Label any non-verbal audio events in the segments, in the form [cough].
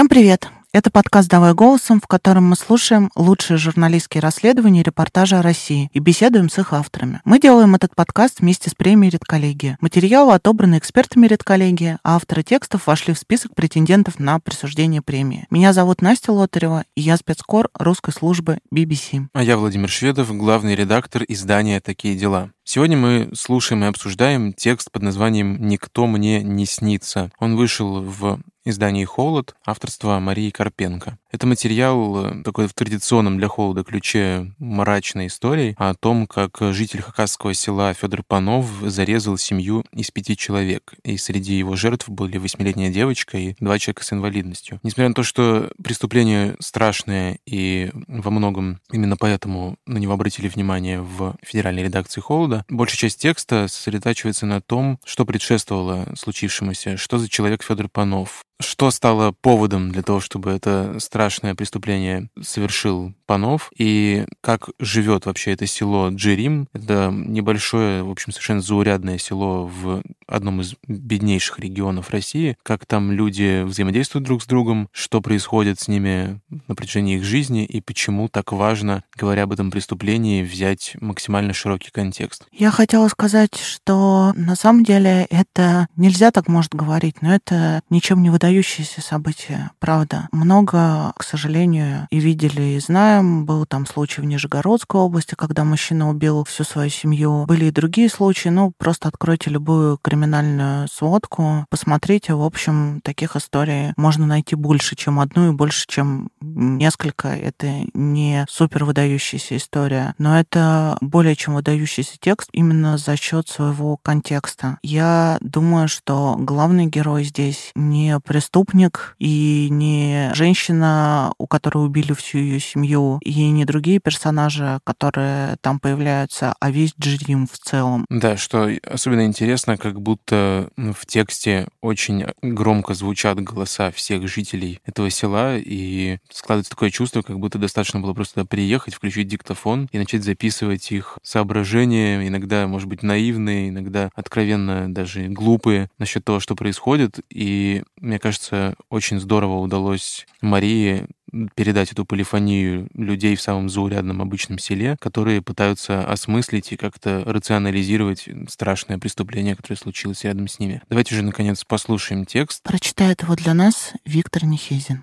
Всем привет! Это подкаст «Давай голосом», в котором мы слушаем лучшие журналистские расследования и репортажи о России и беседуем с их авторами. Мы делаем этот подкаст вместе с премией «Редколлегия». Материалы отобраны экспертами «Редколлегии», а авторы текстов вошли в список претендентов на присуждение премии. Меня зовут Настя Лотарева, и я спецкор русской службы BBC. А я Владимир Шведов, главный редактор издания «Такие дела». Сегодня мы слушаем и обсуждаем текст под названием «Никто мне не снится». Он вышел в издании «Холод» авторства Марии Карпенко. Это материал э, такой в традиционном для холода ключе мрачной истории о том, как житель хакасского села Федор Панов зарезал семью из пяти человек. И среди его жертв были восьмилетняя девочка и два человека с инвалидностью. Несмотря на то, что преступление страшное и во многом именно поэтому на него обратили внимание в федеральной редакции «Холода», большая часть текста сосредотачивается на том, что предшествовало случившемуся, что за человек Федор Панов, что стало поводом для того, чтобы это страшное преступление совершил Панов, и как живет вообще это село Джерим. Это небольшое, в общем, совершенно заурядное село в одном из беднейших регионов России, как там люди взаимодействуют друг с другом, что происходит с ними на протяжении их жизни, и почему так важно, говоря об этом преступлении, взять максимально широкий контекст. Я хотела сказать, что на самом деле это нельзя так может говорить, но это ничем не выдается выдающиеся события, правда. Много, к сожалению, и видели, и знаем. Был там случай в Нижегородской области, когда мужчина убил всю свою семью. Были и другие случаи. Ну, просто откройте любую криминальную сводку, посмотрите. В общем, таких историй можно найти больше, чем одну, и больше, чем несколько. Это не супер выдающаяся история, но это более чем выдающийся текст именно за счет своего контекста. Я думаю, что главный герой здесь не преступник и не женщина, у которой убили всю ее семью, и не другие персонажи, которые там появляются, а весь Джерим в целом. Да, что особенно интересно, как будто в тексте очень громко звучат голоса всех жителей этого села, и складывается такое чувство, как будто достаточно было просто приехать, включить диктофон и начать записывать их соображения, иногда, может быть, наивные, иногда откровенно даже глупые насчет того, что происходит. И мне кажется, кажется, очень здорово удалось Марии передать эту полифонию людей в самом заурядном обычном селе, которые пытаются осмыслить и как-то рационализировать страшное преступление, которое случилось рядом с ними. Давайте же, наконец, послушаем текст. Прочитает его для нас Виктор Нехезин.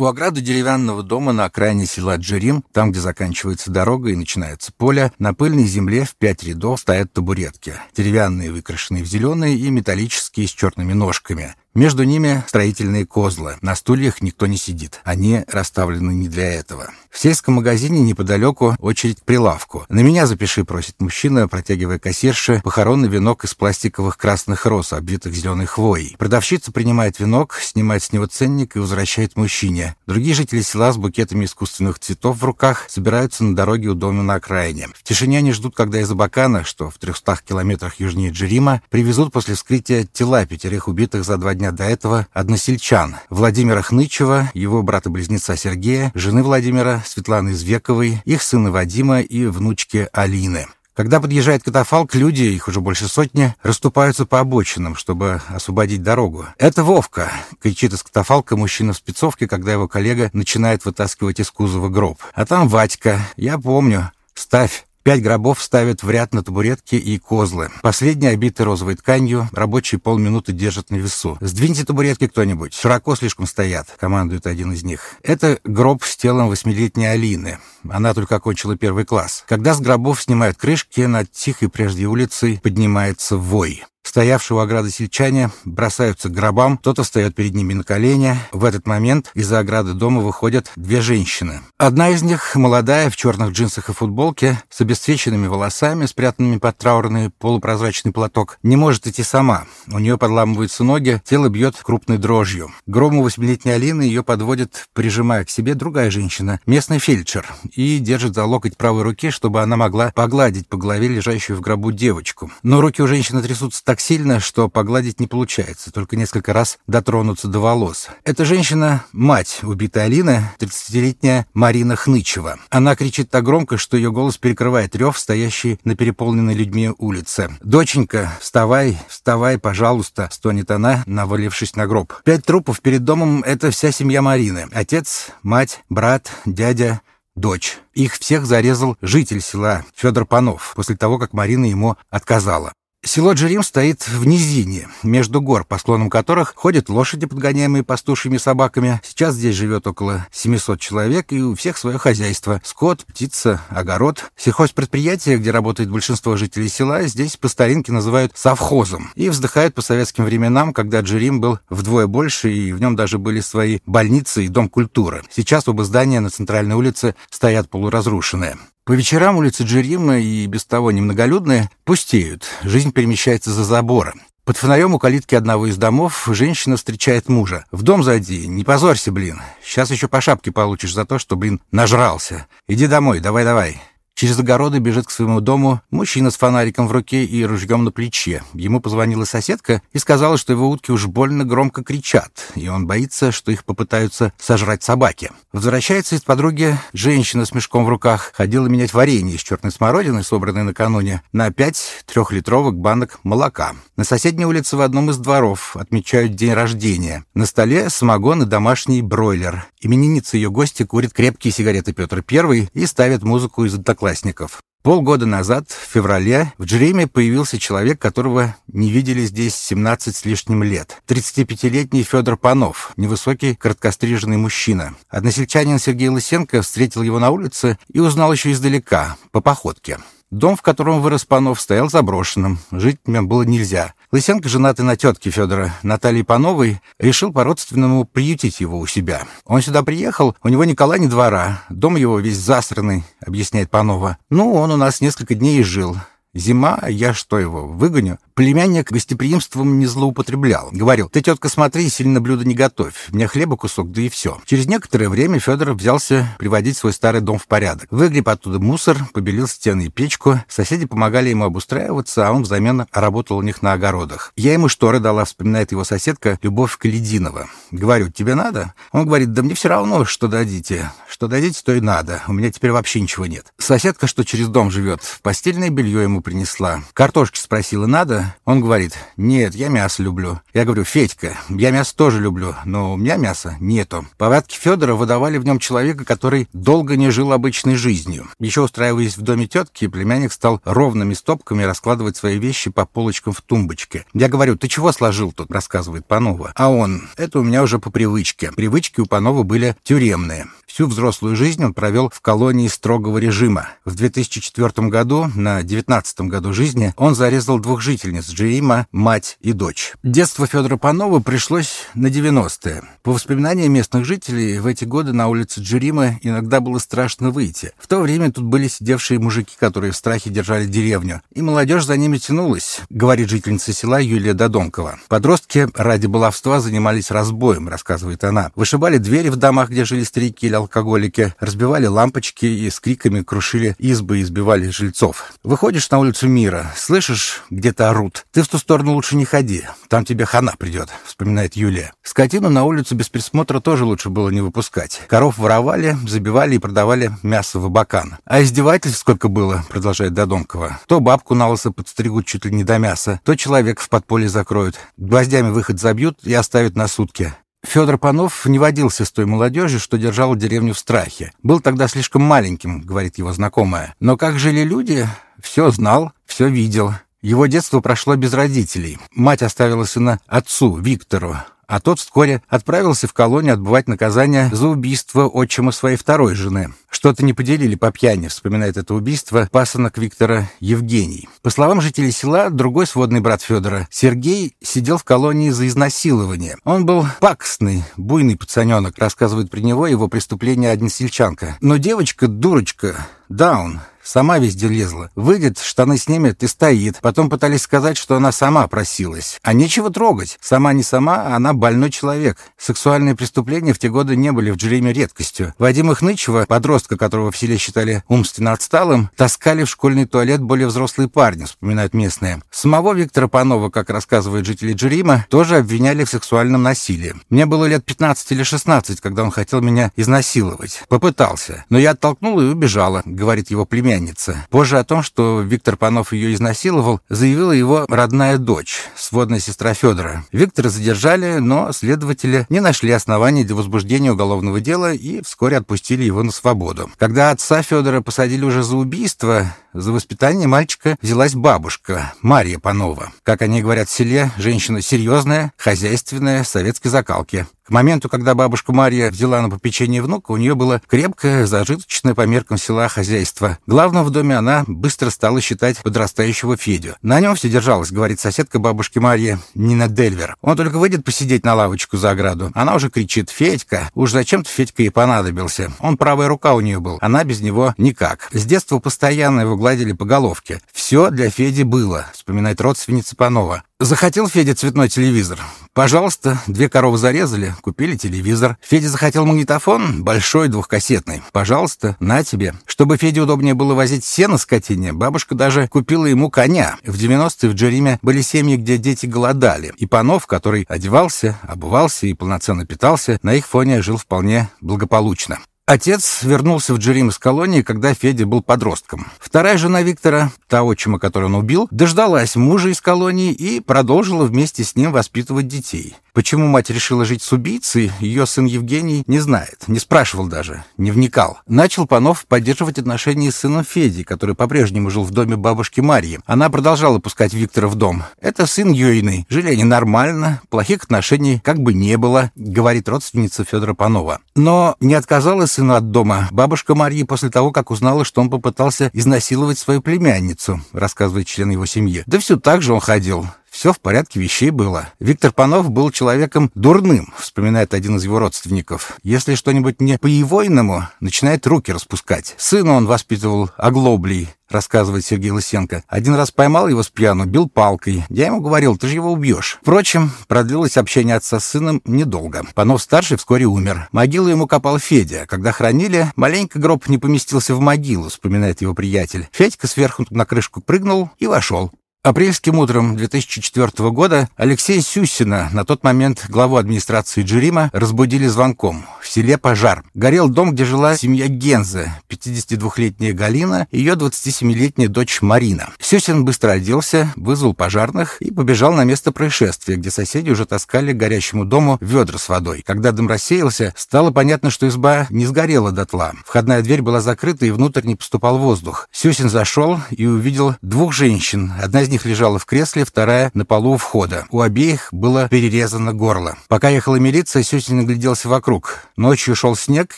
У ограды деревянного дома на окраине села Джерим, там, где заканчивается дорога и начинается поле, на пыльной земле в пять рядов стоят табуретки. Деревянные, выкрашенные в зеленые и металлические с черными ножками. Между ними строительные козлы. На стульях никто не сидит. Они расставлены не для этого. В сельском магазине неподалеку очередь к прилавку. «На меня запиши», — просит мужчина, протягивая кассирше похоронный венок из пластиковых красных роз, обвитых зеленой хвоей. Продавщица принимает венок, снимает с него ценник и возвращает мужчине. Другие жители села с букетами искусственных цветов в руках собираются на дороге у дома на окраине. В тишине они ждут, когда из Абакана, что в 300 километрах южнее Джерима, привезут после вскрытия тела пятерых убитых за два дня до этого односельчан Владимира Хнычева, его брата-близнеца Сергея, жены Владимира Светланы Извековой, их сына Вадима и внучки Алины. Когда подъезжает катафалк, люди, их уже больше сотни, расступаются по обочинам, чтобы освободить дорогу. «Это Вовка!» — кричит из катафалка мужчина в спецовке, когда его коллега начинает вытаскивать из кузова гроб. «А там Вадька. Я помню. Ставь!» Пять гробов ставят в ряд на табуретки и козлы. Последние обиты розовой тканью, рабочие полминуты держат на весу. «Сдвиньте табуретки кто-нибудь, широко слишком стоят», — командует один из них. Это гроб с телом восьмилетней Алины. Она только окончила первый класс. Когда с гробов снимают крышки, над тихой прежде улицей поднимается вой. Стоявшие у ограды сельчане бросаются к гробам, кто-то встает перед ними на колени. В этот момент из-за ограды дома выходят две женщины. Одна из них, молодая, в черных джинсах и футболке, с обесцвеченными волосами, спрятанными под траурный полупрозрачный платок, не может идти сама. У нее подламываются ноги, тело бьет крупной дрожью. Грому восьмилетней Алины ее подводит, прижимая к себе другая женщина, местный фельдшер, и держит за локоть правой руки, чтобы она могла погладить по голове лежащую в гробу девочку. Но руки у женщины трясутся так сильно, что погладить не получается, только несколько раз дотронуться до волос. Эта женщина — мать убитой Алины, 30-летняя Марина Хнычева. Она кричит так громко, что ее голос перекрывает рев, стоящий на переполненной людьми улице. «Доченька, вставай, вставай, пожалуйста!» — стонет она, навалившись на гроб. Пять трупов перед домом — это вся семья Марины. Отец, мать, брат, дядя, дочь. Их всех зарезал житель села Федор Панов после того, как Марина ему отказала. Село Джерим стоит в низине, между гор, по склонам которых ходят лошади, подгоняемые пастушьими собаками. Сейчас здесь живет около 700 человек, и у всех свое хозяйство. Скот, птица, огород. Сельхозпредприятие, где работает большинство жителей села, здесь по старинке называют совхозом. И вздыхают по советским временам, когда Джерим был вдвое больше, и в нем даже были свои больницы и дом культуры. Сейчас оба здания на центральной улице стоят полуразрушенные. По вечерам улицы Джерима и без того немноголюдные пустеют. Жизнь перемещается за заборы. Под фонарем у калитки одного из домов женщина встречает мужа. «В дом зайди, не позорься, блин. Сейчас еще по шапке получишь за то, что, блин, нажрался. Иди домой, давай-давай». Через огороды бежит к своему дому мужчина с фонариком в руке и ружьем на плече. Ему позвонила соседка и сказала, что его утки уж больно громко кричат, и он боится, что их попытаются сожрать собаки. Возвращается из подруги женщина с мешком в руках. Ходила менять варенье из черной смородины, собранной накануне, на пять трехлитровых банок молока. На соседней улице в одном из дворов отмечают день рождения. На столе самогон и домашний бройлер. Именинница ее гости курит крепкие сигареты Петр I и ставит музыку из одноклассников одноклассников. Полгода назад, в феврале, в Джереме появился человек, которого не видели здесь 17 с лишним лет. 35-летний Федор Панов, невысокий, короткостриженный мужчина. Односельчанин Сергей Лысенко встретил его на улице и узнал еще издалека, по походке. Дом, в котором вырос Панов, стоял заброшенным. Жить в нем было нельзя. Лысенко, женатый на тетке Федора, Натальи Пановой, решил по-родственному приютить его у себя. Он сюда приехал, у него ни ни двора. Дом его весь засранный, объясняет Панова. Ну, он у нас несколько дней и жил. Зима, я что его, выгоню? Племянник гостеприимством не злоупотреблял. Говорил, ты, тетка, смотри, сильно блюдо не готовь. Мне хлеба кусок, да и все. Через некоторое время Федор взялся приводить свой старый дом в порядок. Выгреб оттуда мусор, побелил стены и печку. Соседи помогали ему обустраиваться, а он взамен работал у них на огородах. Я ему шторы дала, вспоминает его соседка Любовь Калединова. Говорю, тебе надо? Он говорит, да мне все равно, что дадите. Что дадите, то и надо. У меня теперь вообще ничего нет. Соседка, что через дом живет, постельное белье ему принесла. Картошки спросила, надо? Он говорит, нет, я мясо люблю. Я говорю, Федька, я мясо тоже люблю, но у меня мяса нету. Повадки Федора выдавали в нем человека, который долго не жил обычной жизнью. Еще устраиваясь в доме тетки, племянник стал ровными стопками раскладывать свои вещи по полочкам в тумбочке. Я говорю, ты чего сложил тут, рассказывает Панова. А он, это у меня уже по привычке. Привычки у Панова были тюремные. Всю взрослую жизнь он провел в колонии строгого режима. В 2004 году, на 19 году жизни, он зарезал двух жительниц Джиима, мать и дочь. Детство Федора Панова пришлось на 90-е. По воспоминаниям местных жителей, в эти годы на улице Джерима иногда было страшно выйти. В то время тут были сидевшие мужики, которые в страхе держали деревню. И молодежь за ними тянулась, говорит жительница села Юлия Додонкова. Подростки ради баловства занимались разбоем, рассказывает она. Вышибали двери в домах, где жили старики алкоголики, разбивали лампочки и с криками крушили избы и избивали жильцов. Выходишь на улицу мира, слышишь, где-то орут. Ты в ту сторону лучше не ходи, там тебе хана придет, вспоминает Юлия. Скотину на улицу без присмотра тоже лучше было не выпускать. Коров воровали, забивали и продавали мясо в абакан. А издевательств сколько было, продолжает Додомкова. То бабку на лысо подстригут чуть ли не до мяса, то человека в подполье закроют. Гвоздями выход забьют и оставят на сутки. Федор Панов не водился с той молодежью, что держала деревню в страхе. Был тогда слишком маленьким, говорит его знакомая. Но как жили люди, все знал, все видел. Его детство прошло без родителей. Мать оставила сына отцу, Виктору, а тот вскоре отправился в колонию отбывать наказание за убийство отчима своей второй жены. Что-то не поделили по пьяни, вспоминает это убийство пасынок Виктора Евгений. По словам жителей села, другой сводный брат Федора, Сергей, сидел в колонии за изнасилование. Он был пакостный, буйный пацаненок, рассказывает при него его преступление односельчанка. Но девочка, дурочка, Даун, Сама везде лезла. Выйдет, штаны снимет и стоит. Потом пытались сказать, что она сама просилась. А нечего трогать. Сама не сама, а она больной человек. Сексуальные преступления в те годы не были в Джереме редкостью. Вадима Хнычева, подростка, которого в селе считали умственно отсталым, таскали в школьный туалет более взрослые парни, вспоминают местные. Самого Виктора Панова, как рассказывают жители Джерима, тоже обвиняли в сексуальном насилии. Мне было лет 15 или 16, когда он хотел меня изнасиловать. Попытался. Но я оттолкнула и убежала, говорит его племянница. Позже о том, что Виктор Панов ее изнасиловал, заявила его родная дочь, сводная сестра Федора. Виктора задержали, но следователи не нашли оснований для возбуждения уголовного дела и вскоре отпустили его на свободу. Когда отца Федора посадили уже за убийство, за воспитание мальчика взялась бабушка, Мария Панова. Как они говорят в селе, женщина серьезная, хозяйственная, советской закалки. К моменту, когда бабушка Мария взяла на попечение внука, у нее было крепкое, зажиточное по меркам села хозяйство. Главным в доме она быстро стала считать подрастающего Федю. На нем все держалось, говорит соседка бабушки Марии Нина Дельвер. Он только выйдет посидеть на лавочку за ограду. Она уже кричит «Федька!» Уж зачем-то Федька ей понадобился. Он правая рука у нее был, она без него никак. С детства постоянно его гладили по головке. Все для Феди было, вспоминает родственница Панова. Захотел Федя цветной телевизор. Пожалуйста, две коровы зарезали, купили телевизор. Федя захотел магнитофон, большой, двухкассетный. Пожалуйста, на тебе. Чтобы Феде удобнее было возить сено скотине, бабушка даже купила ему коня. В 90-е в Джериме были семьи, где дети голодали. И Панов, который одевался, обувался и полноценно питался, на их фоне жил вполне благополучно. Отец вернулся в Джерим из колонии, когда Федя был подростком. Вторая жена Виктора, та отчима, которую он убил, дождалась мужа из колонии и продолжила вместе с ним воспитывать детей. Почему мать решила жить с убийцей, ее сын Евгений не знает, не спрашивал даже, не вникал. Начал Панов поддерживать отношения с сыном Федей, который по-прежнему жил в доме бабушки Марьи. Она продолжала пускать Виктора в дом. Это сын Йойный. Жили они нормально, плохих отношений как бы не было, говорит родственница Федора Панова. Но не отказала сыну от дома бабушка Марьи после того, как узнала, что он попытался изнасиловать свою племянницу, рассказывает член его семьи. Да все так же он ходил. Все в порядке вещей было. Виктор Панов был человеком дурным, вспоминает один из его родственников. Если что-нибудь не по-егойному, начинает руки распускать. Сына он воспитывал оглоблей, рассказывает Сергей Лысенко. Один раз поймал его с пьяну, бил палкой. Я ему говорил, ты же его убьешь. Впрочем, продлилось общение отца с сыном недолго. Панов-старший вскоре умер. Могилу ему копал Федя. Когда хранили, маленько гроб не поместился в могилу, вспоминает его приятель. Федька сверху на крышку прыгнул и вошел. Апрельским утром 2004 года Алексея Сюсина, на тот момент главу администрации Джерима, разбудили звонком. В селе пожар. Горел дом, где жила семья Генза, 52-летняя Галина и ее 27-летняя дочь Марина. Сюсин быстро оделся, вызвал пожарных и побежал на место происшествия, где соседи уже таскали к горящему дому ведра с водой. Когда дым рассеялся, стало понятно, что изба не сгорела дотла. Входная дверь была закрыта и внутрь не поступал воздух. Сюсин зашел и увидел двух женщин. Одна из них лежала в кресле, вторая на полу у входа. У обеих было перерезано горло. Пока ехала милиция, Сюсин нагляделся вокруг. Ночью шел снег,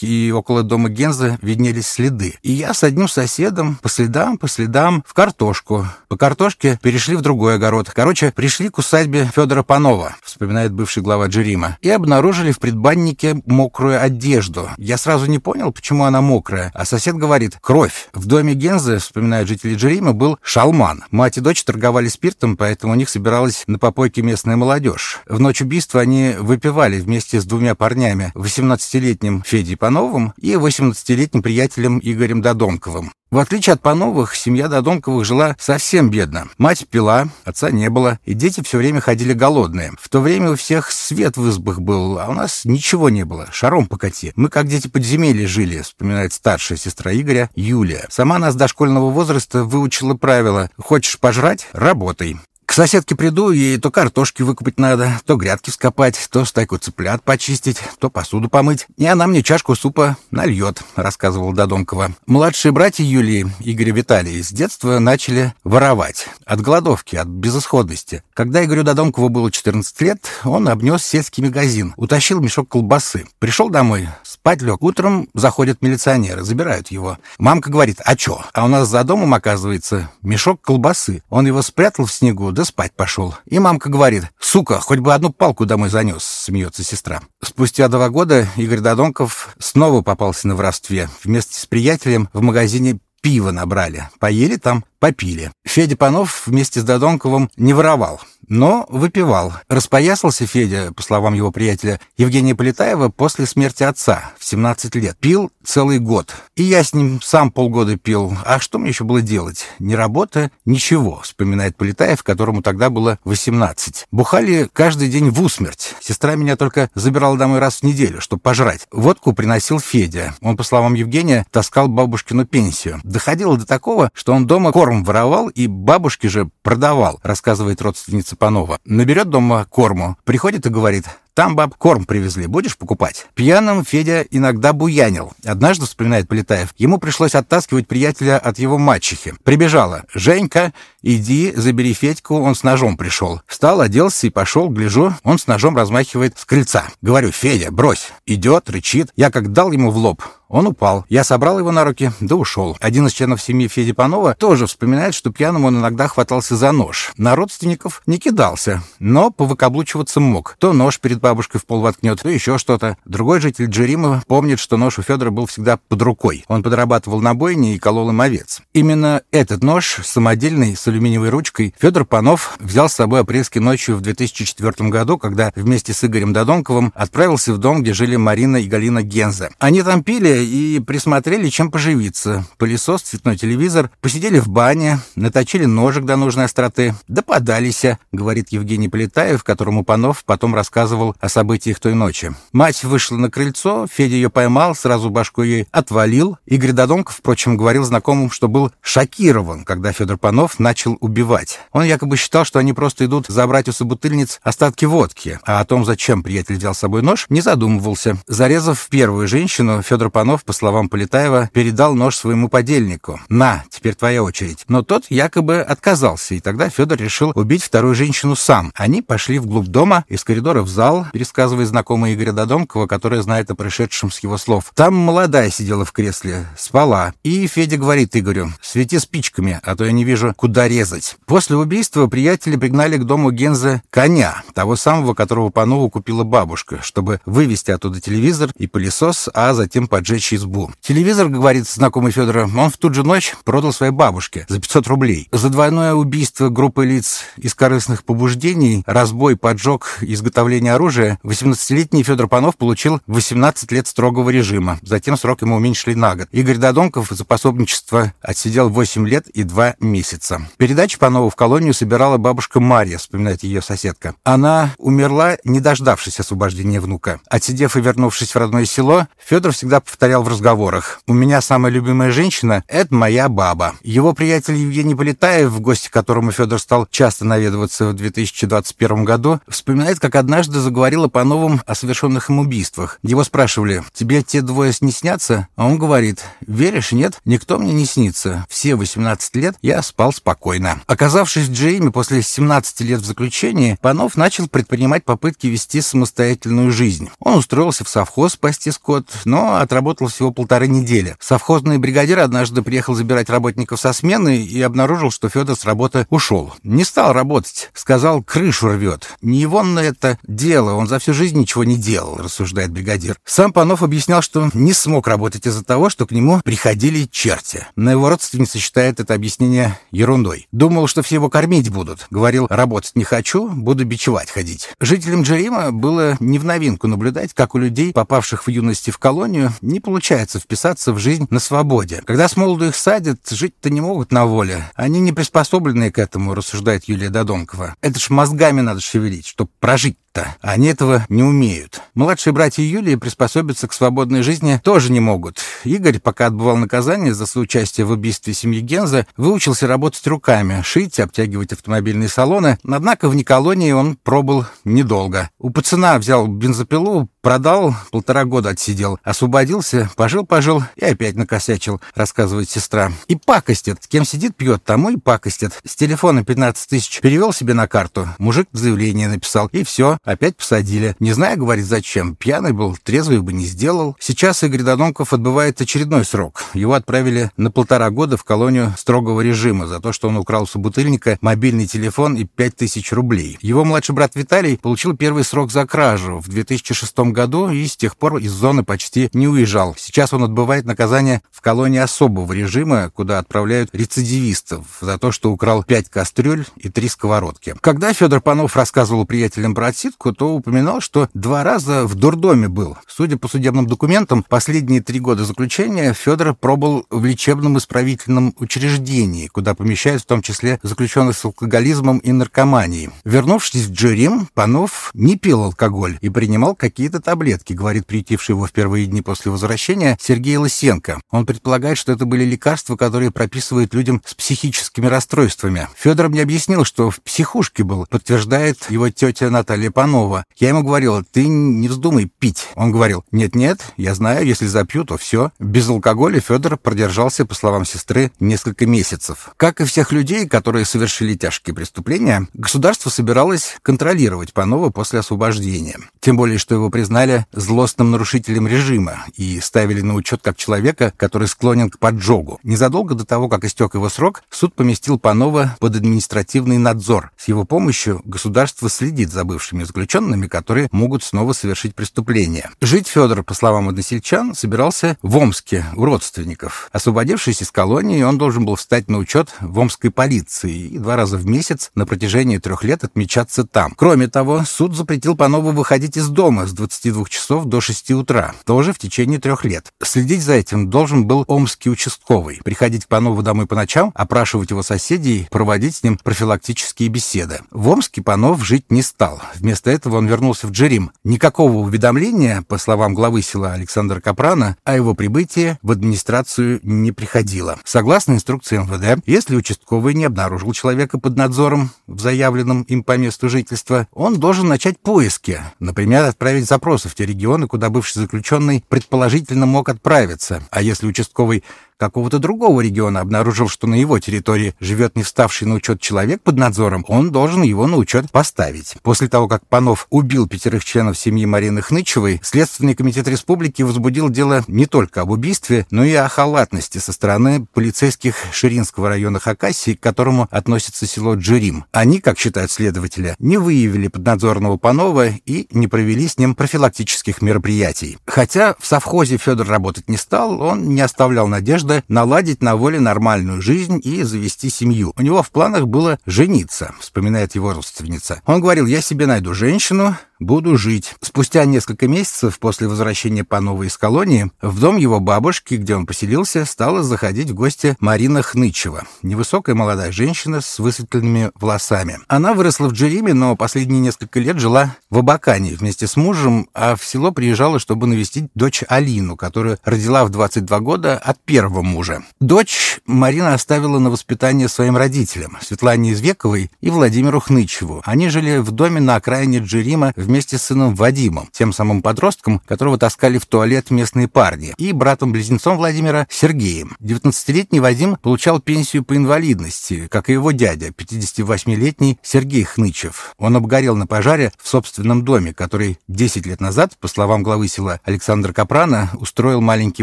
и около дома Генза виднелись следы. И я с одним соседом по следам, по следам в картошку. По картошке перешли в другой огород. Короче, пришли к усадьбе Федора Панова, вспоминает бывший глава Джерима, и обнаружили в предбаннике мокрую одежду. Я сразу не понял, почему она мокрая, а сосед говорит «кровь». В доме Генза, вспоминают жители Джерима, был шалман. Мать и дочь торговали торговали спиртом, поэтому у них собиралась на попойке местная молодежь. В ночь убийства они выпивали вместе с двумя парнями, 18-летним Федей Пановым и 18-летним приятелем Игорем Додонковым. В отличие от Пановых, семья Додонковых жила совсем бедно. Мать пила, отца не было, и дети все время ходили голодные. В то время у всех свет в избах был, а у нас ничего не было, шаром покати. Мы как дети подземелья жили, вспоминает старшая сестра Игоря, Юлия. Сама нас до школьного возраста выучила правила «хочешь пожрать – работай». К соседке приду, ей то картошки выкупать надо, то грядки вскопать, то стайку цыплят почистить, то посуду помыть. И она мне чашку супа нальет, рассказывал Додонкова. Младшие братья Юлии, Игорь и Виталий, с детства начали воровать. От голодовки, от безысходности. Когда Игорю Додонкову было 14 лет, он обнес сельский магазин, утащил мешок колбасы. Пришел домой, спать лег. Утром заходят милиционеры, забирают его. Мамка говорит, а чё? А у нас за домом, оказывается, мешок колбасы. Он его спрятал в снегу, да спать пошел. И мамка говорит, сука, хоть бы одну палку домой занес, смеется сестра. Спустя два года Игорь Додонков снова попался на воровстве. Вместе с приятелем в магазине пиво набрали. Поели там, попили. Федя Панов вместе с Додонковым не воровал, но выпивал. Распоясался Федя, по словам его приятеля Евгения Полетаева, после смерти отца в 17 лет. Пил целый год. И я с ним сам полгода пил. А что мне еще было делать? Ни работа, ничего, вспоминает Полетаев, которому тогда было 18. Бухали каждый день в усмерть. Сестра меня только забирала домой раз в неделю, чтобы пожрать. Водку приносил Федя. Он, по словам Евгения, таскал бабушкину пенсию. Доходило до такого, что он дома корм воровал и бабушке же продавал, рассказывает родственница Панова. Наберет дома корму, приходит и говорит, там баб корм привезли, будешь покупать? Пьяным Федя иногда буянил. Однажды, вспоминает Полетаев, ему пришлось оттаскивать приятеля от его мачехи. Прибежала. «Женька, иди, забери Федьку, он с ножом пришел». Встал, оделся и пошел, гляжу, он с ножом размахивает с крыльца. Говорю, «Федя, брось». Идет, рычит. Я как дал ему в лоб. Он упал. Я собрал его на руки, да ушел. Один из членов семьи Феди Панова тоже вспоминает, что пьяным он иногда хватался за нож. На родственников не кидался, но повыкаблучиваться мог. То нож перед бабушкой в пол воткнет, то еще что-то. Другой житель Джерима помнит, что нож у Федора был всегда под рукой. Он подрабатывал на бойне и колол им овец. Именно этот нож, самодельный, с алюминиевой ручкой, Федор Панов взял с собой апрельской ночью в 2004 году, когда вместе с Игорем Додонковым отправился в дом, где жили Марина и Галина Генза. Они там пили и присмотрели, чем поживиться. Пылесос, цветной телевизор, посидели в бане, наточили ножик до нужной остроты, да подались, говорит Евгений Полетаев, которому Панов потом рассказывал о событиях той ночи. Мать вышла на крыльцо, Федя ее поймал, сразу башку ей отвалил. Игорь Додонков, впрочем, говорил знакомым, что был шокирован, когда Федор Панов начал убивать. Он якобы считал, что они просто идут забрать у собутыльниц остатки водки, а о том, зачем приятель взял с собой нож, не задумывался. Зарезав первую женщину, Федор Панов Иванов, по словам Полетаева, передал нож своему подельнику. «На, теперь твоя очередь». Но тот якобы отказался, и тогда Федор решил убить вторую женщину сам. Они пошли вглубь дома, из коридора в зал, пересказывая знакомая Игоря Додомкова, которая знает о происшедшем с его слов. Там молодая сидела в кресле, спала. И Федя говорит Игорю, «Свети спичками, а то я не вижу, куда резать». После убийства приятели пригнали к дому Генза коня, того самого, которого Панову купила бабушка, чтобы вывести оттуда телевизор и пылесос, а затем поджечь сжечь избу. Телевизор, говорит знакомый Федора, он в ту же ночь продал своей бабушке за 500 рублей. За двойное убийство группы лиц из корыстных побуждений, разбой, поджог, изготовление оружия 18-летний Федор Панов получил 18 лет строгого режима. Затем срок ему уменьшили на год. Игорь Додонков за пособничество отсидел 8 лет и 2 месяца. Передачу Панова в колонию собирала бабушка Марья, вспоминает ее соседка. Она умерла, не дождавшись освобождения внука. Отсидев и вернувшись в родное село, Федор всегда повторял повторял в разговорах. «У меня самая любимая женщина — это моя баба». Его приятель Евгений Полетаев, в гости к которому Федор стал часто наведываться в 2021 году, вспоминает, как однажды заговорила по новым о совершенных им убийствах. Его спрашивали, «Тебе те двое не снятся?» А он говорит, «Веришь, нет? Никто мне не снится. Все 18 лет я спал спокойно». Оказавшись в Джейме после 17 лет в заключении, Панов начал предпринимать попытки вести самостоятельную жизнь. Он устроился в совхоз спасти скот, но отработал работал всего полторы недели. Совхозный бригадир однажды приехал забирать работников со смены и обнаружил, что Федор с работы ушел. Не стал работать. Сказал, крышу рвет. Не его на это дело, он за всю жизнь ничего не делал, рассуждает бригадир. Сам Панов объяснял, что не смог работать из-за того, что к нему приходили черти. Но его родственница считает это объяснение ерундой. Думал, что все его кормить будут. Говорил, работать не хочу, буду бичевать ходить. Жителям Джерима было не в новинку наблюдать, как у людей, попавших в юности в колонию, не получается вписаться в жизнь на свободе. Когда с молоду их садят, жить-то не могут на воле. Они не приспособлены к этому, рассуждает Юлия Додонкова. Это ж мозгами надо шевелить, чтобы прожить то Они этого не умеют. Младшие братья Юлии приспособиться к свободной жизни тоже не могут. Игорь, пока отбывал наказание за соучастие в убийстве семьи Генза, выучился работать руками, шить, обтягивать автомобильные салоны. Однако в Николонии он пробыл недолго. У пацана взял бензопилу, продал, полтора года отсидел. Освободился, пожил-пожил и опять накосячил, рассказывает сестра. И пакостит. Кем сидит, пьет, тому и пакостит. С телефона 15 тысяч перевел себе на карту. Мужик заявление написал, и все. Опять посадили. Не знаю, говорит, зачем. Пьяный был, трезвый бы не сделал. Сейчас Игорь Додонков отбывает очередной срок. Его отправили на полтора года в колонию строгого режима за то, что он украл у собутыльника мобильный телефон и 5000 рублей. Его младший брат Виталий получил первый срок за кражу в 2006 году и с тех пор из зоны почти не уезжал. Сейчас он отбывает наказание в колонии особого режима, куда отправляют рецидивистов за то, что украл 5 кастрюль и 3 сковородки. Когда Федор Панов рассказывал приятелям про отсидку, то упоминал, что два раза в дурдоме был. Судя по судебным документам, последние три года заключения Федор пробыл в лечебном исправительном учреждении, куда помещают в том числе заключенных с алкоголизмом и наркоманией. Вернувшись в Джерим, Панов не пил алкоголь и принимал какие-то таблетки, говорит приютивший его в первые дни после возвращения Сергей Лысенко. Он предполагает, что это были лекарства, которые прописывают людям с психическими расстройствами. Федор мне объяснил, что в психушке был, подтверждает его тетя Наталья Панова. Я ему говорил, ты не вздумай пить. Он говорил, нет-нет, я знаю, если запью, то все. Без алкоголя Федор продержался, по словам сестры, несколько месяцев. Как и всех людей, которые совершили тяжкие преступления, государство собиралось контролировать Панова после освобождения. Тем более, что его признали злостным нарушителем режима и ставили на учет как человека, который склонен к поджогу. Незадолго до того, как истек его срок, суд поместил Панова под административный надзор. С его помощью государство следит за бывшими заключенными, которые могут снова совершить преступление. Жить Федор, по словам односельчан, собирался в Омске у родственников. Освободившись из колонии, он должен был встать на учет в омской полиции и два раза в месяц на протяжении трех лет отмечаться там. Кроме того, суд запретил Панову выходить из дома с 22 часов до 6 утра, тоже в течение трех лет. Следить за этим должен был омский участковый. Приходить к Панову домой по ночам, опрашивать его соседей, проводить с ним профилактические беседы. В Омске Панов жить не стал. Вместо этого он вернулся в Джерим. Никакого уведомления, по словам главы села Александра Капрана, о его прибытии в администрацию не приходило. Согласно инструкции МВД, если участковый не обнаружил человека под надзором в заявленном им по месту жительства, он должен начать поиски, например, отправить запросы в те регионы, куда бывший заключенный предположительно мог отправиться. А если участковый какого-то другого региона обнаружил, что на его территории живет не вставший на учет человек под надзором, он должен его на учет поставить. После того, как Панов убил пятерых членов семьи Марины Хнычевой, Следственный комитет республики возбудил дело не только об убийстве, но и о халатности со стороны полицейских Ширинского района Хакасии, к которому относится село Джерим. Они, как считают следователи, не выявили поднадзорного Панова и не провели с ним профилактических мероприятий. Хотя в совхозе Федор работать не стал, он не оставлял надежды надежда наладить на воле нормальную жизнь и завести семью. У него в планах было жениться, вспоминает его родственница. Он говорил, я себе найду женщину, буду жить. Спустя несколько месяцев после возвращения Панова из колонии в дом его бабушки, где он поселился, стала заходить в гости Марина Хнычева, невысокая молодая женщина с высветленными волосами. Она выросла в Джериме, но последние несколько лет жила в Абакане вместе с мужем, а в село приезжала, чтобы навестить дочь Алину, которую родила в 22 года от первого мужа. Дочь Марина оставила на воспитание своим родителям, Светлане Извековой и Владимиру Хнычеву. Они жили в доме на окраине Джерима вместе с сыном Вадимом, тем самым подростком, которого таскали в туалет местные парни, и братом-близнецом Владимира Сергеем. 19-летний Вадим получал пенсию по инвалидности, как и его дядя, 58-летний Сергей Хнычев. Он обгорел на пожаре в собственном доме, который 10 лет назад, по словам главы села Александра Капрана, устроил маленький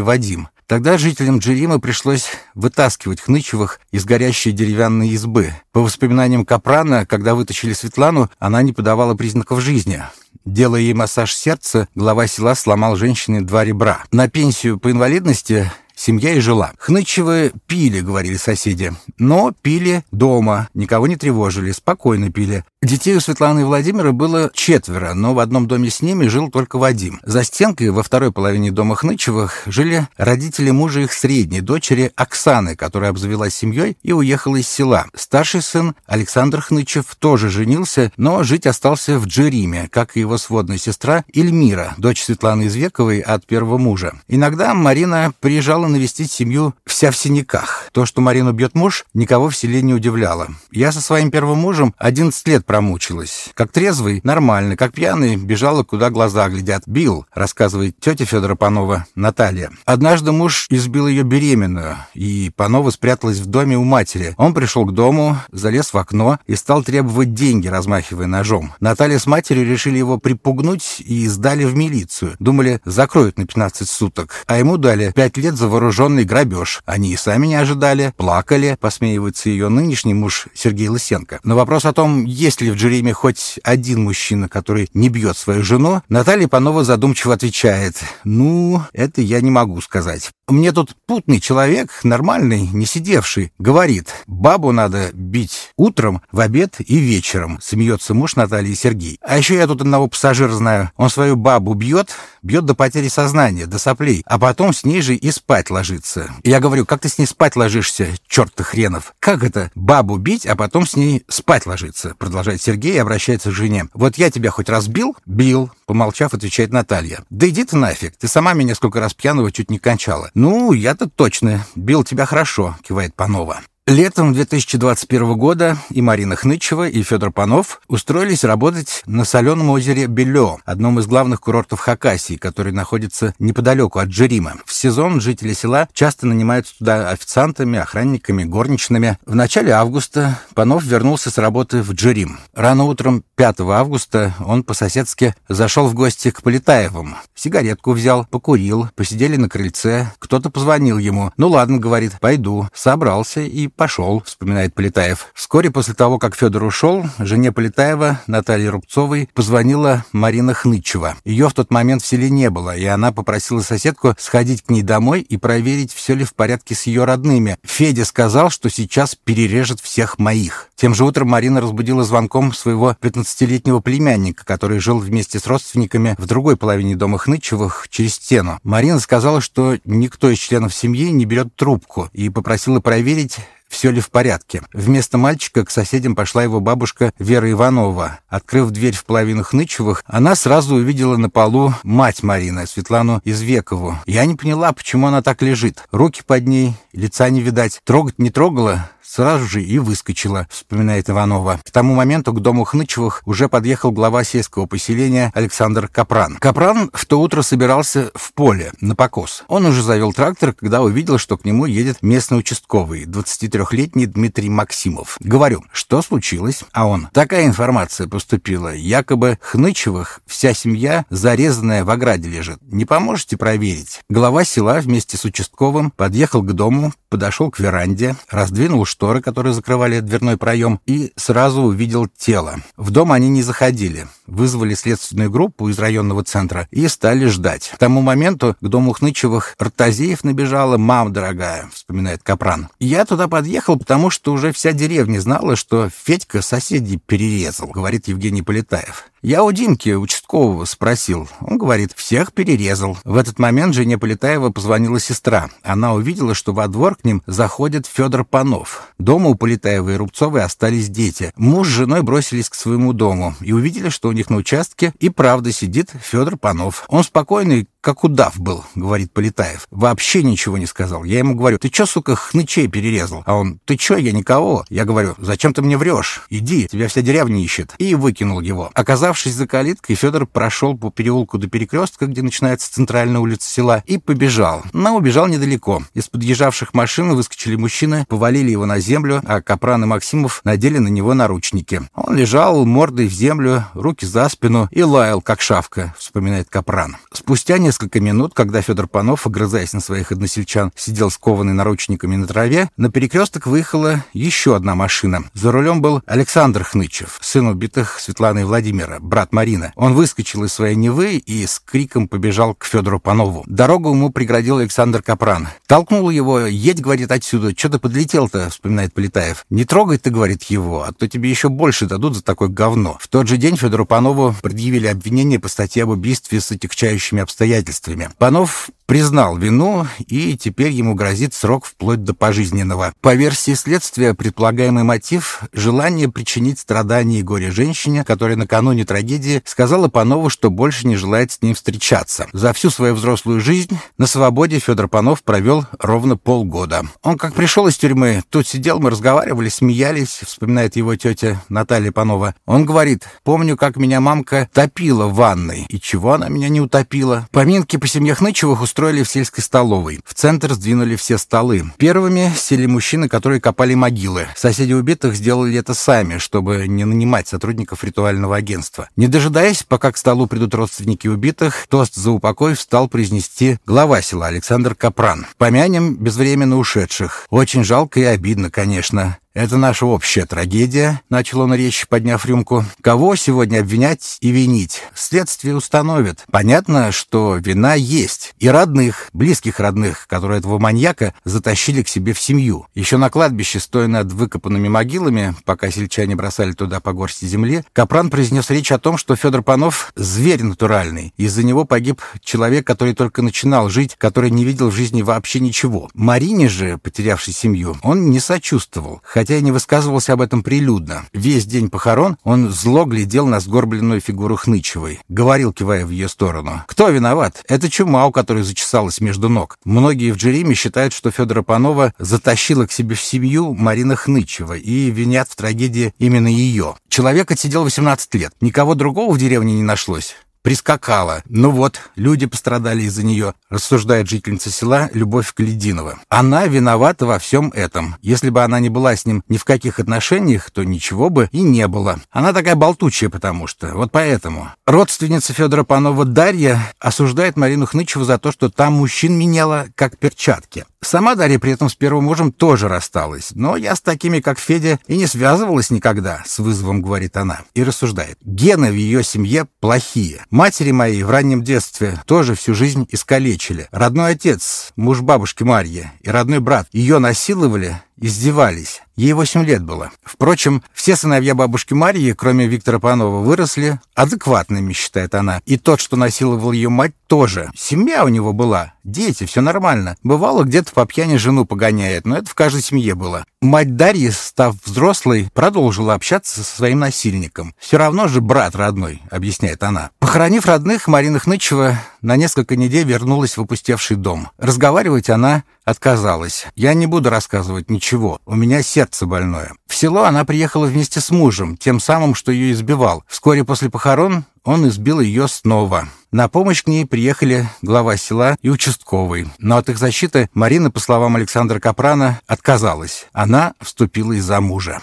Вадим. Тогда жителям Джерима пришлось вытаскивать Хнычевых из горящей деревянной избы. По воспоминаниям Капрана, когда вытащили Светлану, она не подавала признаков жизни. Делая ей массаж сердца, глава села сломал женщине два ребра. На пенсию по инвалидности семья и жила. Хнычевы пили, говорили соседи, но пили дома, никого не тревожили, спокойно пили. Детей у Светланы и Владимира было четверо, но в одном доме с ними жил только Вадим. За стенкой во второй половине дома Хнычевых жили родители мужа их средней дочери Оксаны, которая обзавелась семьей и уехала из села. Старший сын Александр Хнычев тоже женился, но жить остался в Джериме, как и его сводная сестра Эльмира, дочь Светланы Извековой от первого мужа. Иногда Марина приезжала навестить семью вся в синяках. То, что Марину бьет муж, никого в селе не удивляло. Я со своим первым мужем 11 лет промучилась. Как трезвый, нормально, как пьяный, бежала, куда глаза глядят. Бил, рассказывает тетя Федора Панова, Наталья. Однажды муж избил ее беременную, и Панова спряталась в доме у матери. Он пришел к дому, залез в окно и стал требовать деньги, размахивая ножом. Наталья с матерью решили его припугнуть и сдали в милицию. Думали, закроют на 15 суток. А ему дали 5 лет за вооруженный грабеж. Они и сами не ожидали, плакали, посмеивается ее нынешний муж Сергей Лысенко. На вопрос о том, есть ли в Джереме хоть один мужчина, который не бьет свою жену, Наталья Панова задумчиво отвечает, «Ну, это я не могу сказать. Мне тут путный человек, нормальный, не сидевший, говорит, бабу надо бить утром, в обед и вечером, смеется муж Натальи Сергей. А еще я тут одного пассажира знаю. Он свою бабу бьет, бьет до потери сознания, до соплей, а потом с ней же и спать ложится. Я говорю, как ты с ней спать ложишься, черт ты хренов? Как это бабу бить, а потом с ней спать ложиться? Продолжает Сергей и обращается к жене. Вот я тебя хоть раз бил? Бил. Помолчав, отвечает Наталья. Да иди ты нафиг, ты сама меня сколько раз пьяного чуть не кончала. «Ну, я-то точно. Бил тебя хорошо», — кивает Панова. Летом 2021 года и Марина Хнычева, и Федор Панов устроились работать на соленом озере Белё, одном из главных курортов Хакасии, который находится неподалеку от Джерима. В сезон жители села часто нанимаются туда официантами, охранниками, горничными. В начале августа Панов вернулся с работы в Джерим. Рано утром 5 августа он по-соседски зашел в гости к Полетаевым. Сигаретку взял, покурил, посидели на крыльце. Кто-то позвонил ему. «Ну ладно», — говорит, — «пойду». Собрался и пошел, вспоминает Полетаев. Вскоре после того, как Федор ушел, жене Полетаева, Наталье Рубцовой, позвонила Марина Хнычева. Ее в тот момент в селе не было, и она попросила соседку сходить к ней домой и проверить, все ли в порядке с ее родными. Федя сказал, что сейчас перережет всех моих. Тем же утром Марина разбудила звонком своего 15-летнего племянника, который жил вместе с родственниками в другой половине дома Хнычевых через стену. Марина сказала, что никто из членов семьи не берет трубку и попросила проверить, все ли в порядке. Вместо мальчика к соседям пошла его бабушка Вера Иванова. Открыв дверь в половину Хнычевых, она сразу увидела на полу мать Марины, Светлану Извекову. Я не поняла, почему она так лежит. Руки под ней, лица не видать. Трогать не трогала, сразу же и выскочила, вспоминает Иванова. К тому моменту к дому Хнычевых уже подъехал глава сельского поселения Александр Капран. Капран в то утро собирался в поле, на покос. Он уже завел трактор, когда увидел, что к нему едет местный участковый, 23-летний Дмитрий Максимов. Говорю, что случилось? А он, такая информация поступила. Якобы Хнычевых вся семья зарезанная в ограде лежит. Не поможете проверить? Глава села вместе с участковым подъехал к дому, подошел к веранде, раздвинул шторы, которые закрывали дверной проем, и сразу увидел тело. В дом они не заходили. Вызвали следственную группу из районного центра и стали ждать. К тому моменту к дому Хнычевых Ртазеев набежала «Мам, дорогая», — вспоминает Капран. «Я туда подъехал, потому что уже вся деревня знала, что Федька соседей перерезал», — говорит Евгений Полетаев. Я у Димки, участкового, спросил. Он говорит, всех перерезал. В этот момент жене Полетаева позвонила сестра. Она увидела, что во двор к ним заходит Федор Панов. Дома у Полетаева и Рубцовой остались дети. Муж с женой бросились к своему дому и увидели, что у них на участке и правда сидит Федор Панов. Он спокойный, как удав был, говорит Полетаев. Вообще ничего не сказал. Я ему говорю, ты чё, сука, хнычей перерезал? А он, ты чё, я никого. Я говорю, зачем ты мне врешь? Иди, тебя вся деревня ищет. И выкинул его. Оказавшись за калиткой, Федор прошел по переулку до перекрестка, где начинается центральная улица села, и побежал. Но убежал недалеко. Из подъезжавших машин выскочили мужчины, повалили его на землю, а Капран и Максимов надели на него наручники. Он лежал мордой в землю, руки за спину и лаял, как шавка, вспоминает Капран. Спустя не несколько минут, когда Федор Панов, огрызаясь на своих односельчан, сидел скованный наручниками на траве, на перекресток выехала еще одна машина. За рулем был Александр Хнычев, сын убитых Светланы и Владимира, брат Марины. Он выскочил из своей Невы и с криком побежал к Федору Панову. Дорогу ему преградил Александр Капран. Толкнул его, едь, говорит, отсюда, что ты подлетел-то, вспоминает Полетаев. Не трогай ты, говорит его, а то тебе еще больше дадут за такое говно. В тот же день Федору Панову предъявили обвинение по статье об убийстве с отягчающими обстоятельствами обстоятельствами. Панов признал вину, и теперь ему грозит срок вплоть до пожизненного. По версии следствия, предполагаемый мотив – желание причинить страдания и горе женщине, которая накануне трагедии сказала Панову, что больше не желает с ним встречаться. За всю свою взрослую жизнь на свободе Федор Панов провел ровно полгода. Он как пришел из тюрьмы, тут сидел, мы разговаривали, смеялись, вспоминает его тетя Наталья Панова. Он говорит, помню, как меня мамка топила в ванной. И чего она меня не утопила? Поминки по семье Хнычевых устроили в сельской столовой. В центр сдвинули все столы. Первыми сели мужчины, которые копали могилы. Соседи убитых сделали это сами, чтобы не нанимать сотрудников ритуального агентства. Не дожидаясь, пока к столу придут родственники убитых, тост за упокой встал произнести глава села Александр Капран. Помянем безвременно ушедших. Очень жалко и обидно, конечно. «Это наша общая трагедия», — начал он речь, подняв рюмку. «Кого сегодня обвинять и винить? Следствие установит. Понятно, что вина есть. И родных, близких родных, которые этого маньяка затащили к себе в семью. Еще на кладбище, стоя над выкопанными могилами, пока сельчане бросали туда по горсти земли, Капран произнес речь о том, что Федор Панов — зверь натуральный. Из-за него погиб человек, который только начинал жить, который не видел в жизни вообще ничего. Марине же, потерявшей семью, он не сочувствовал, хотя и не высказывался об этом прилюдно. Весь день похорон он зло глядел на сгорбленную фигуру Хнычевой. Говорил, кивая в ее сторону. «Кто виноват? Это чума, у которой зачесалась между ног. Многие в Джериме считают, что Федора Панова затащила к себе в семью Марина Хнычева и винят в трагедии именно ее. Человек отсидел 18 лет. Никого другого в деревне не нашлось. Прискакала. Ну вот, люди пострадали из-за нее, рассуждает жительница села Любовь Калединова. Она виновата во всем этом. Если бы она не была с ним ни в каких отношениях, то ничего бы и не было. Она такая болтучая, потому что. Вот поэтому. Родственница Федора Панова Дарья осуждает Марину Хнычеву за то, что там мужчин меняла как перчатки. Сама Дарья при этом с первым мужем тоже рассталась. Но я с такими, как Федя, и не связывалась никогда, с вызовом говорит она. И рассуждает. Гены в ее семье плохие. Матери моей в раннем детстве тоже всю жизнь искалечили. Родной отец, муж бабушки Марьи, и родной брат ее насиловали, издевались. Ей 8 лет было. Впрочем, все сыновья бабушки Марьи, кроме Виктора Панова, выросли адекватными, считает она. И тот, что насиловал ее мать, тоже. Семья у него была. Дети, все нормально. Бывало, где-то по пьяни жену погоняет, но это в каждой семье было. Мать Дарьи, став взрослой, продолжила общаться со своим насильником. Все равно же брат родной, объясняет она. Похоронив родных, Марина Хнычева на несколько недель вернулась в опустевший дом. Разговаривать она отказалась. «Я не буду рассказывать ничего. У меня сердце больное». В село она приехала вместе с мужем, тем самым, что ее избивал. Вскоре после похорон он избил ее снова. На помощь к ней приехали глава села и участковый. Но от их защиты Марина, по словам Александра Капрана, отказалась. Она вступила из-за мужа.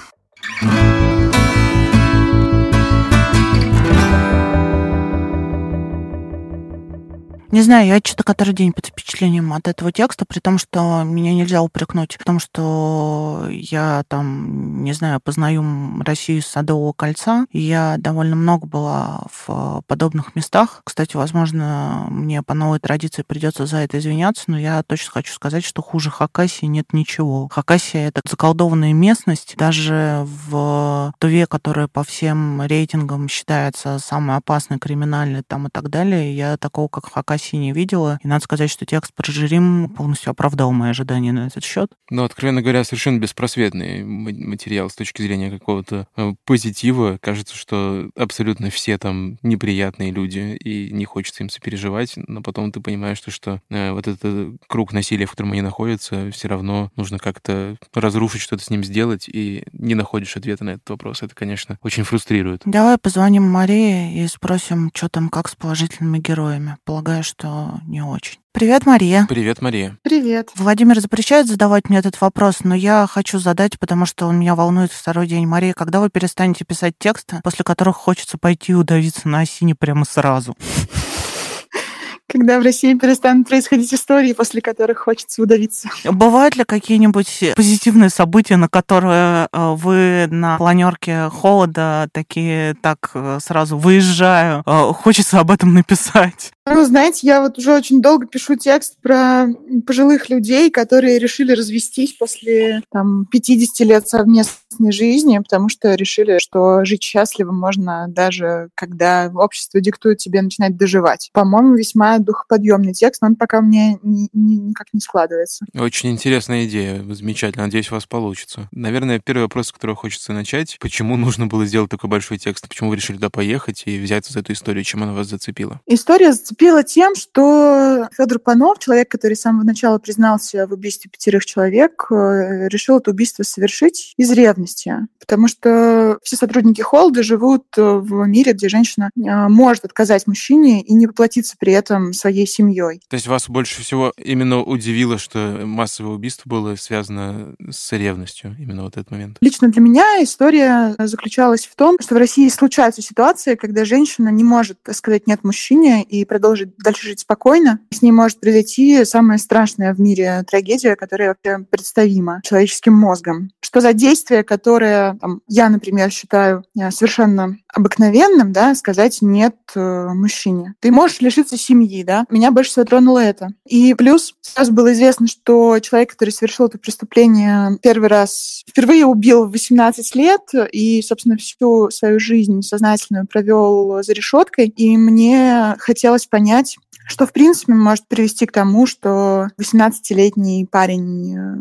Не знаю, я что-то который день под впечатлением от этого текста, при том, что меня нельзя упрекнуть в том, что я там, не знаю, познаю Россию с Садового кольца. Я довольно много была в подобных местах. Кстати, возможно, мне по новой традиции придется за это извиняться, но я точно хочу сказать, что хуже Хакасии нет ничего. Хакасия — это заколдованная местность. Даже в Туве, которая по всем рейтингам считается самой опасной, криминальной там и так далее, я такого, как Хакасия, России не видела. И надо сказать, что текст про Жирим полностью оправдал мои ожидания на этот счет. Ну, откровенно говоря, совершенно беспросветный материал с точки зрения какого-то э, позитива. Кажется, что абсолютно все там неприятные люди, и не хочется им сопереживать, но потом ты понимаешь, что, что э, вот этот круг насилия, в котором они находятся, все равно нужно как-то разрушить, что-то с ним сделать, и не находишь ответа на этот вопрос. Это, конечно, очень фрустрирует. Давай позвоним Марии и спросим, что там, как с положительными героями. Полагаю, что не очень. Привет, Мария. Привет, Мария. Привет. Владимир запрещает задавать мне этот вопрос, но я хочу задать, потому что он меня волнует второй день. Мария, когда вы перестанете писать тексты, после которых хочется пойти и удавиться на осине прямо сразу? Когда в России перестанут происходить истории, после которых хочется удавиться. Бывают ли какие-нибудь позитивные события, на которые э, вы на планерке холода такие так э, сразу выезжаю, э, хочется об этом написать? Ну, знаете, я вот уже очень долго пишу текст про пожилых людей, которые решили развестись после там, 50 лет совместной жизни, потому что решили, что жить счастливо можно даже, когда общество диктует тебе начинать доживать. По-моему, весьма весьма духоподъемный текст, но он пока у меня ни, ни, никак не складывается. Очень интересная идея, замечательно, надеюсь, у вас получится. Наверное, первый вопрос, с которого хочется начать, почему нужно было сделать такой большой текст, почему вы решили туда поехать и взяться за эту историю, чем она вас зацепила? История зацепила тем, что Федор Панов, человек, который с самого начала признался в убийстве пятерых человек, э, решил это убийство совершить из ревности, потому что все сотрудники Холда живут э, в мире, где женщина э, может отказать мужчине и не поплатиться при этом своей семьей. То есть вас больше всего именно удивило, что массовое убийство было связано с ревностью, именно вот этот момент? Лично для меня история заключалась в том, что в России случаются ситуации, когда женщина не может сказать «нет» мужчине и продолжить дальше жить спокойно. С ней может произойти самая страшная в мире трагедия, которая вообще представима человеческим мозгом. Что за действие, которое там, я, например, считаю э, совершенно обыкновенным, да, сказать нет э, мужчине. Ты можешь лишиться семьи, да. Меня больше всего тронуло это. И плюс сразу было известно, что человек, который совершил это преступление первый раз, впервые убил в 18 лет и, собственно, всю свою жизнь сознательную провел за решеткой. И мне хотелось понять, что, в принципе, может привести к тому, что 18-летний парень э,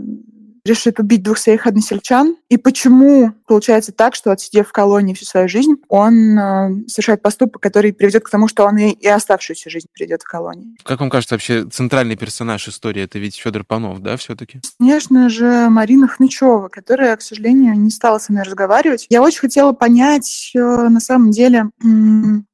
решит убить двух своих односельчан, и почему получается так, что отсидев в колонии всю свою жизнь, он э, совершает поступок, который приведет к тому, что он и, и оставшуюся жизнь придет в колонии. Как вам кажется, вообще центральный персонаж истории это ведь Федор Панов, да, все-таки? Конечно же, Марина Хнычева, которая, к сожалению, не стала со мной разговаривать. Я очень хотела понять, э, на самом деле,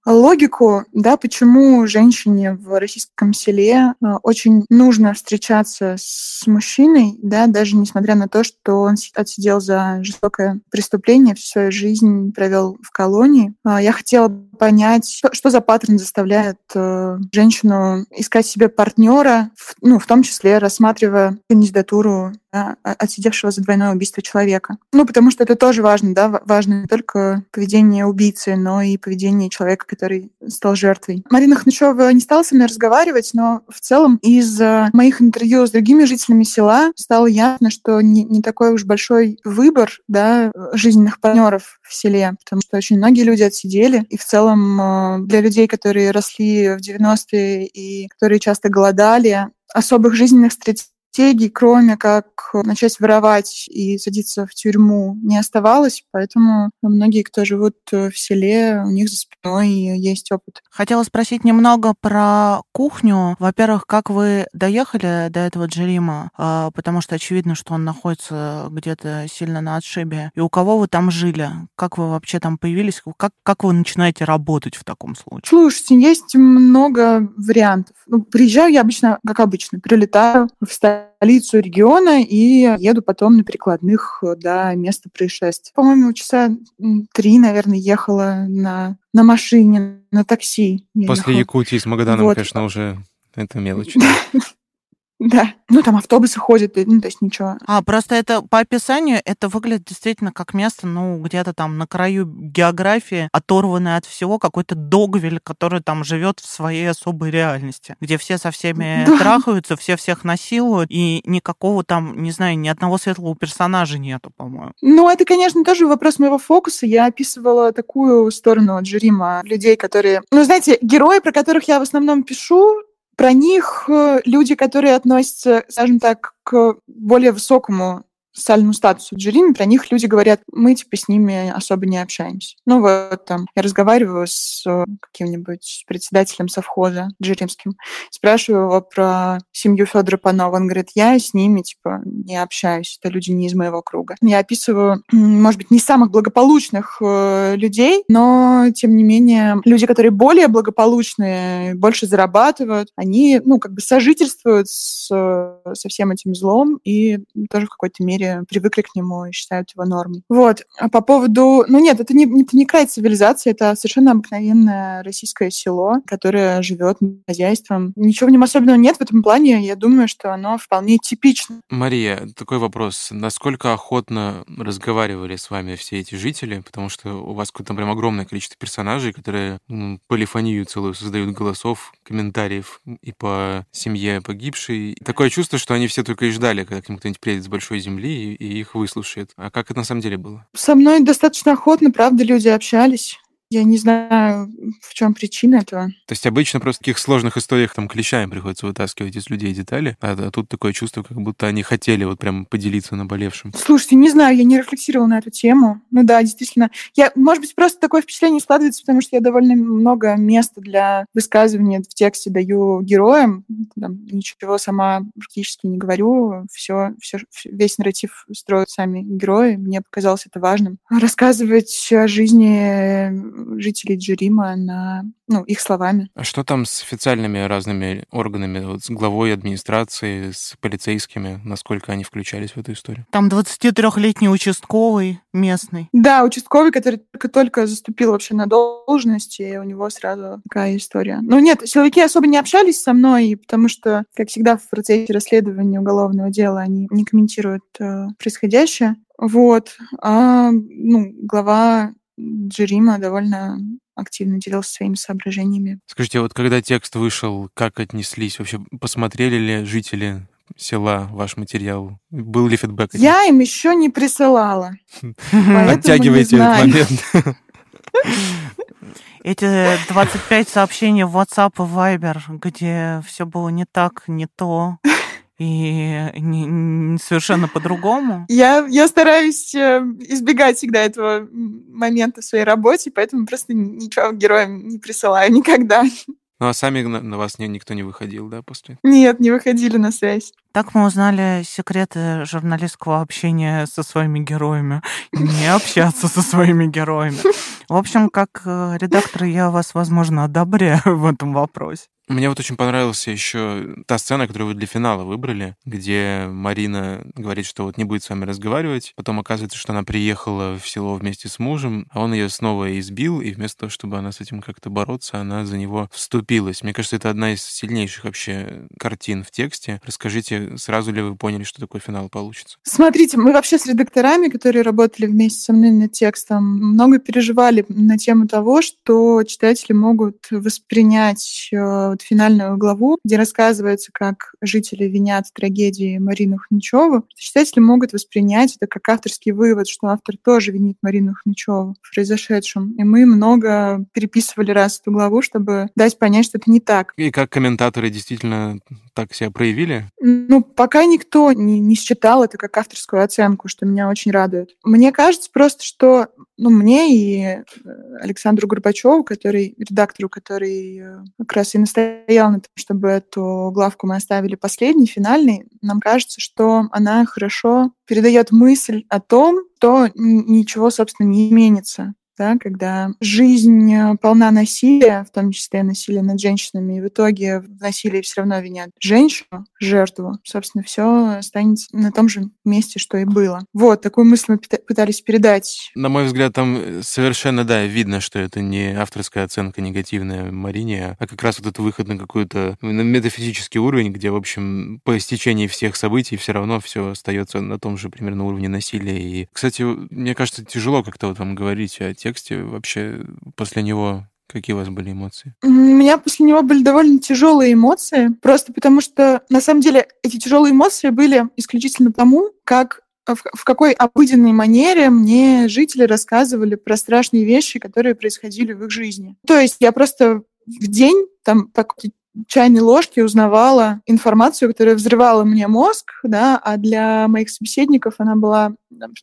логику, да, почему женщине в российском селе э, очень нужно встречаться с мужчиной, да, даже несмотря на то, что он отсидел за жестокое преступление, всю свою жизнь провел в колонии. А, я хотела понять, что, что за паттерн заставляет э, женщину искать себе партнера, в, ну, в том числе рассматривая кандидатуру да, отсидевшего за двойное убийство человека. Ну, потому что это тоже важно, да, важно не только поведение убийцы, но и поведение человека, который стал жертвой. Марина Хнычева не стала со мной разговаривать, но в целом из моих интервью с другими жителями села стало ясно, что не, не такой уж большой выбор да, жизненных партнеров в селе, потому что очень многие люди отсидели, и в целом э, для людей, которые росли в 90-е и которые часто голодали, особых жизненных стратегий стратегий, кроме как начать воровать и садиться в тюрьму, не оставалось. Поэтому многие, кто живут э, в селе, у них за спиной есть опыт. Хотела спросить немного про кухню. Во-первых, как вы доехали до этого Джерима? А, потому что очевидно, что он находится где-то сильно на отшибе. И у кого вы там жили? Как вы вообще там появились? Как, как вы начинаете работать в таком случае? Слушайте, есть много вариантов. Ну, приезжаю я обычно, как обычно, прилетаю в столицу региона и еду потом на перекладных до места происшествия. По-моему, часа три, наверное, ехала на, на машине, на такси. После ехала. Якутии с Магаданом, вот. конечно, уже это мелочь. Да. Ну, там автобусы ходят, ну, то есть ничего. А, просто это по описанию это выглядит действительно как место, ну, где-то там на краю географии, оторванное от всего, какой-то догвиль, который там живет в своей особой реальности, где все со всеми да. трахаются, все всех насилуют, и никакого там, не знаю, ни одного светлого персонажа нету, по-моему. Ну, это, конечно, тоже вопрос моего фокуса. Я описывала такую сторону Джерима, людей, которые... Ну, знаете, герои, про которых я в основном пишу, про них э, люди, которые относятся, скажем так, к более высокому социальному статусу Джерими, про них люди говорят, мы типа с ними особо не общаемся. Ну вот там, я разговариваю с э, каким-нибудь председателем совхоза джеримским, спрашиваю его про семью Федора Панова, он говорит, я с ними типа не общаюсь, это люди не из моего круга. Я описываю, может быть, не самых благополучных э, людей, но тем не менее люди, которые более благополучные, больше зарабатывают, они, ну, как бы сожительствуют с, со всем этим злом и тоже в какой-то мере мере привыкли к нему и считают его нормой. Вот. А по поводу... Ну нет, это не, не, не край цивилизации, это совершенно обыкновенное российское село, которое живет хозяйством. Ничего в нем особенного нет в этом плане. Я думаю, что оно вполне типично. Мария, такой вопрос. Насколько охотно разговаривали с вами все эти жители? Потому что у вас какое-то прям огромное количество персонажей, которые полифонию целую создают голосов, комментариев и по семье погибшей. Такое чувство, что они все только и ждали, когда к ним кто-нибудь приедет с большой земли и их выслушает. А как это на самом деле было? Со мной достаточно охотно, правда, люди общались. Я не знаю, в чем причина этого. То есть обычно просто в таких сложных историях там клещами приходится вытаскивать из людей детали, а, а тут такое чувство, как будто они хотели вот прям поделиться наболевшим. Слушайте, не знаю, я не рефлексировала на эту тему. Ну да, действительно. Я, может быть, просто такое впечатление складывается, потому что я довольно много места для высказывания в тексте даю героям. Там, ничего сама практически не говорю. Все, все, весь нарратив строят сами герои. Мне показалось это важным. Рассказывать о жизни жителей Джерима на ну, их словами. А что там с официальными разными органами, вот с главой администрации, с полицейскими, насколько они включались в эту историю? Там 23-летний участковый местный. Да, участковый, который только-только заступил вообще на должность, и у него сразу такая история. Ну нет, силовики особо не общались со мной, потому что, как всегда, в процессе расследования уголовного дела они не комментируют э, происходящее. Вот. А, ну, глава Джерима довольно активно делился своими соображениями. Скажите, вот когда текст вышел, как отнеслись? Вообще посмотрели ли жители села ваш материал? Был ли фидбэк? Я им еще не присылала. Оттягивайте этот момент. Эти 25 сообщений в WhatsApp и Viber, где все было не так, не то, и не, не совершенно по-другому. Я, я стараюсь э, избегать всегда этого момента в своей работе, поэтому просто ничего героям не присылаю никогда. Ну а сами на, на вас не, никто не выходил, да, после? Нет, не выходили на связь. Так мы узнали секреты журналистского общения со своими героями. Не общаться со своими героями. В общем, как э, редактор я вас, возможно, одобряю в этом вопросе. Мне вот очень понравилась еще та сцена, которую вы для финала выбрали, где Марина говорит, что вот не будет с вами разговаривать. Потом оказывается, что она приехала в село вместе с мужем, а он ее снова избил, и вместо того, чтобы она с этим как-то бороться, она за него вступилась. Мне кажется, это одна из сильнейших вообще картин в тексте. Расскажите, сразу ли вы поняли, что такой финал получится? Смотрите, мы вообще с редакторами, которые работали вместе со мной над текстом, много переживали на тему того, что читатели могут воспринять э, вот финальную главу, где рассказывается, как жители винят трагедии Марину Хничеву, читатели могут воспринять это как авторский вывод, что автор тоже винит Марину Хничеву в произошедшем. И мы много переписывали раз эту главу, чтобы дать понять, что это не так. И как комментаторы действительно так себя проявили? Ну, пока никто не, не считал это как авторскую оценку, что меня очень радует. Мне кажется просто, что ну, мне и э, Александру Горбачеву, который, редактору, который э, как раз и настоял на том, чтобы эту главку мы оставили последней, финальной, нам кажется, что она хорошо передает мысль о том, что ничего, собственно, не изменится да, когда жизнь э, полна насилия, в том числе насилия над женщинами, и в итоге в насилии все равно винят женщину, жертву, собственно, все останется на том же месте, что и было. Вот, такую мысль мы пытались передать. На мой взгляд, там э, совершенно, да, видно, что это не авторская оценка негативная Марине, а как раз вот этот выход на какой-то метафизический уровень, где, в общем, по истечении всех событий все равно все остается на том же примерно уровне насилия. И, кстати, мне кажется, тяжело как-то вот вам говорить о тексте вообще после него Какие у вас были эмоции? У меня после него были довольно тяжелые эмоции, просто потому что, на самом деле, эти тяжелые эмоции были исключительно тому, как в, в какой обыденной манере мне жители рассказывали про страшные вещи, которые происходили в их жизни. То есть я просто в день там так чайной ложки узнавала информацию, которая взрывала мне мозг, да, а для моих собеседников она была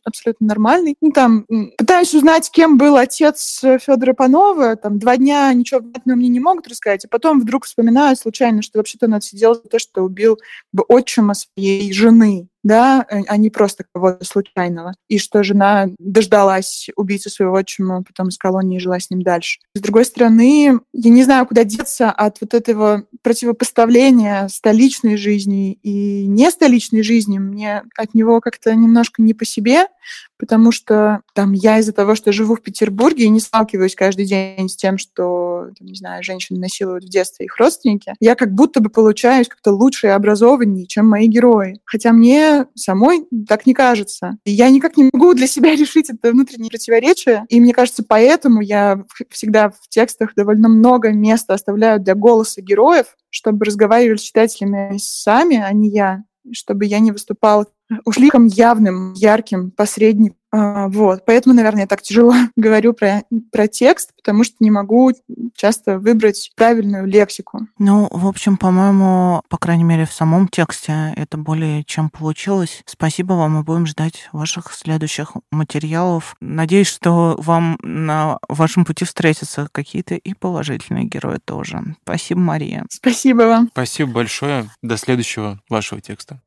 абсолютно нормальной. Ну, там, пытаюсь узнать, кем был отец Федора Панова, там, два дня ничего внятного мне не могут рассказать, а потом вдруг вспоминаю случайно, что вообще-то он отсидел за то, что убил отчима своей жены, да, э, а не просто кого-то случайного. И что жена дождалась убийцы своего отчима, потом из колонии жила с ним дальше. С другой стороны, я не знаю, куда деться от вот этого противопоставления столичной жизни и не столичной жизни. Мне от него как-то немножко не по себе, потому что там я из-за того, что живу в Петербурге и не сталкиваюсь каждый день с тем, что, там, не знаю, женщины насилуют в детстве их родственники, я как будто бы получаюсь как-то лучше и образованнее, чем мои герои. Хотя мне самой так не кажется. Я никак не могу для себя [laughs] решить это внутреннее противоречие. И мне кажется, поэтому я всегда в текстах довольно много места оставляю для голоса героев, чтобы разговаривали с читателями сами, а не я чтобы я не выступала уж слишком явным, ярким посредником вот, поэтому, наверное, я так тяжело [laughs] говорю про, про текст, потому что не могу часто выбрать правильную лексику. Ну, в общем, по-моему, по крайней мере, в самом тексте это более чем получилось. Спасибо вам, мы будем ждать ваших следующих материалов. Надеюсь, что вам на вашем пути встретятся какие-то и положительные герои тоже. Спасибо, Мария. Спасибо вам. Спасибо большое. До следующего вашего текста.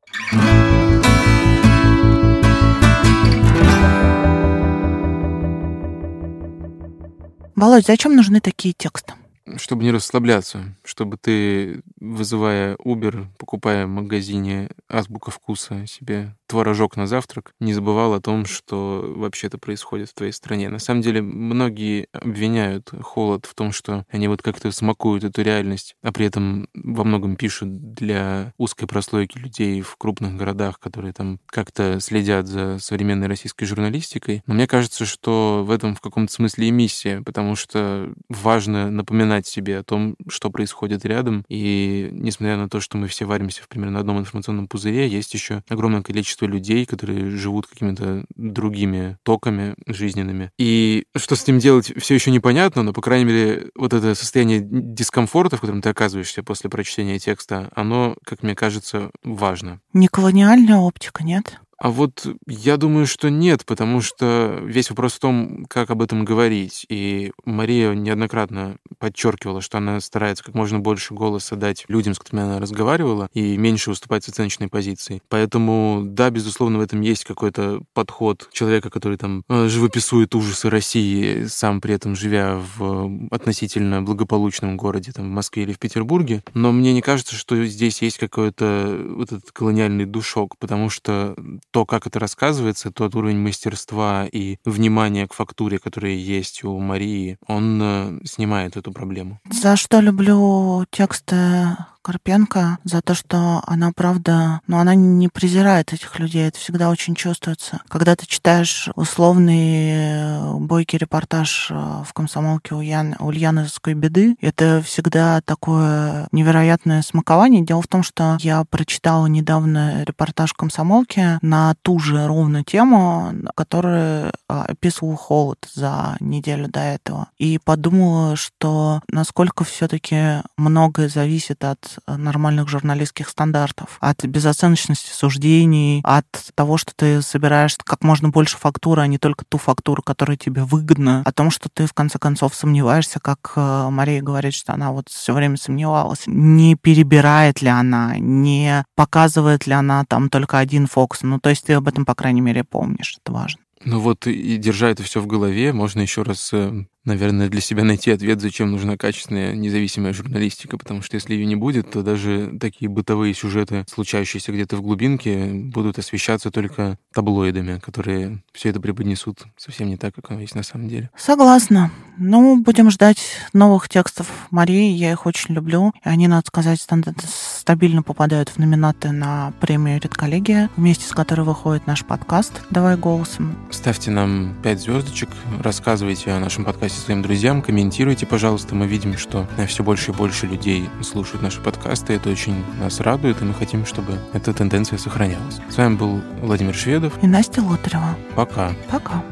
Володь, зачем нужны такие тексты? чтобы не расслабляться, чтобы ты, вызывая Uber, покупая в магазине Азбука вкуса себе творожок на завтрак, не забывал о том, что вообще-то происходит в твоей стране. На самом деле, многие обвиняют холод в том, что они вот как-то смакуют эту реальность, а при этом во многом пишут для узкой прослойки людей в крупных городах, которые там как-то следят за современной российской журналистикой. Но мне кажется, что в этом в каком-то смысле и миссия, потому что важно напоминать себе о том, что происходит рядом. И несмотря на то, что мы все варимся в примерно одном информационном пузыре, есть еще огромное количество количество людей, которые живут какими-то другими токами жизненными. И что с этим делать, все еще непонятно, но, по крайней мере, вот это состояние дискомфорта, в котором ты оказываешься после прочтения текста, оно, как мне кажется, важно. Не колониальная оптика, нет? А вот я думаю, что нет, потому что весь вопрос в том, как об этом говорить. И Мария неоднократно подчеркивала, что она старается как можно больше голоса дать людям, с которыми она разговаривала, и меньше выступать с оценочной позиции. Поэтому, да, безусловно, в этом есть какой-то подход человека, который там э, живописует ужасы России, сам при этом живя в относительно благополучном городе, там, в Москве или в Петербурге. Но мне не кажется, что здесь есть какой-то вот этот колониальный душок, потому что то, как это рассказывается, тот уровень мастерства и внимания к фактуре, который есть у Марии, он э, снимает эту проблему. За что люблю тексты Карпенко за то, что она, правда, ну, она не презирает этих людей, это всегда очень чувствуется. Когда ты читаешь условный э, бойкий репортаж э, в комсомолке у Ян, Ульяновской беды, это всегда такое невероятное смакование. Дело в том, что я прочитала недавно репортаж комсомолки на ту же ровно тему, который описывал холод за неделю до этого. И подумала, что насколько все-таки многое зависит от нормальных журналистских стандартов, от безоценочности суждений, от того, что ты собираешь как можно больше фактуры, а не только ту фактуру, которая тебе выгодна, о том, что ты в конце концов сомневаешься, как э, Мария говорит, что она вот все время сомневалась, не перебирает ли она, не показывает ли она там только один фокус. Ну, то есть ты об этом, по крайней мере, помнишь. Это важно. Ну вот и держа это все в голове, можно еще раз э, наверное, для себя найти ответ, зачем нужна качественная независимая журналистика, потому что если ее не будет, то даже такие бытовые сюжеты, случающиеся где-то в глубинке, будут освещаться только таблоидами, которые все это преподнесут совсем не так, как оно есть на самом деле. Согласна. Ну, будем ждать новых текстов Марии, я их очень люблю. Они, надо сказать, стабильно попадают в номинаты на премию «Редколлегия», вместе с которой выходит наш подкаст «Давай голосом». Ставьте нам пять звездочек, рассказывайте о нашем подкасте рассказывайте своим друзьям, комментируйте, пожалуйста. Мы видим, что все больше и больше людей слушают наши подкасты. Это очень нас радует, и мы хотим, чтобы эта тенденция сохранялась. С вами был Владимир Шведов и Настя Лотарева. Пока. Пока.